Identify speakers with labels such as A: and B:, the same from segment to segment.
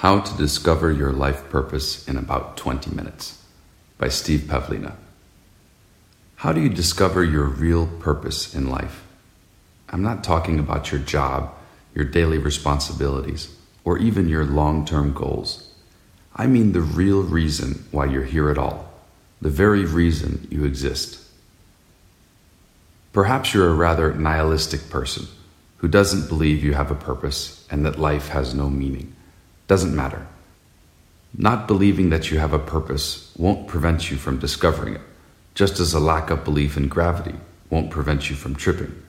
A: How to Discover Your Life Purpose in About 20 Minutes by Steve Pavlina. How do you discover your real purpose in life? I'm not talking about your job, your daily responsibilities, or even your long term goals. I mean the real reason why you're here at all, the very reason you exist. Perhaps you're a rather nihilistic person who doesn't believe you have a purpose and that life has no meaning. Doesn't matter. Not believing that you have a purpose won't prevent you from discovering it, just as a lack of belief in gravity won't prevent you from tripping.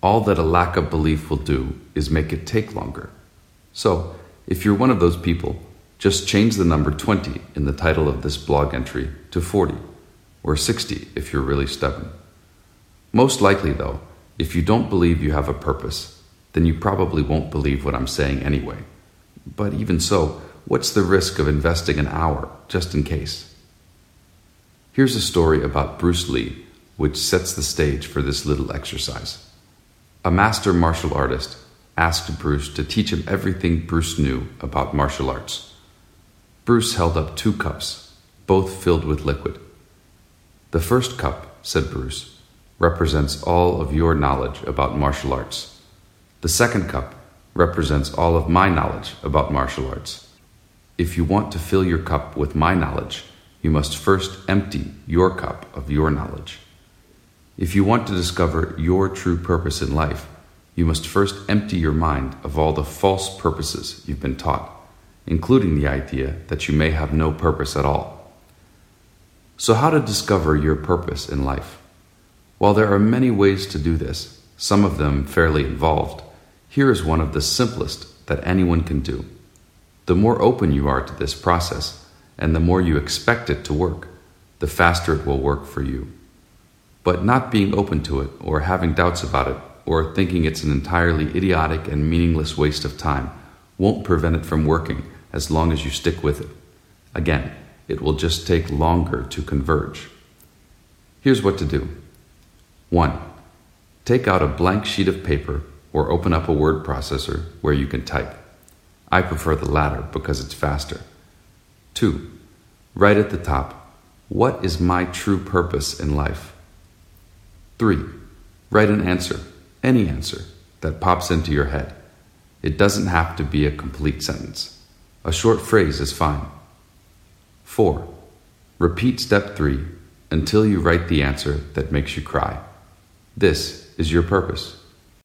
A: All that a lack of belief will do is make it take longer. So, if you're one of those people, just change the number 20 in the title of this blog entry to 40, or 60 if you're really stubborn. Most likely, though, if you don't believe you have a purpose, then you probably won't believe what I'm saying anyway. But even so, what's the risk of investing an hour just in case? Here's a story about Bruce Lee, which sets the stage for this little exercise. A master martial artist asked Bruce to teach him everything Bruce knew about martial arts. Bruce held up two cups, both filled with liquid. The first cup, said Bruce, represents all of your knowledge about martial arts. The second cup represents all of my knowledge about martial arts. If you want to fill your cup with my knowledge, you must first empty your cup of your knowledge. If you want to discover your true purpose in life, you must first empty your mind of all the false purposes you've been taught, including the idea that you may have no purpose at all. So, how to discover your purpose in life? While there are many ways to do this, some of them fairly involved, here is one of the simplest that anyone can do. The more open you are to this process, and the more you expect it to work, the faster it will work for you. But not being open to it, or having doubts about it, or thinking it's an entirely idiotic and meaningless waste of time, won't prevent it from working as long as you stick with it. Again, it will just take longer to converge. Here's what to do 1. Take out a blank sheet of paper or open up a word processor where you can type. I prefer the latter because it's faster. 2. Write at the top, What is my true purpose in life? 3. Write an answer, any answer, that pops into your head. It doesn't have to be a complete sentence. A short phrase is fine. 4. Repeat step 3 until you write the answer that makes you cry. This is your purpose.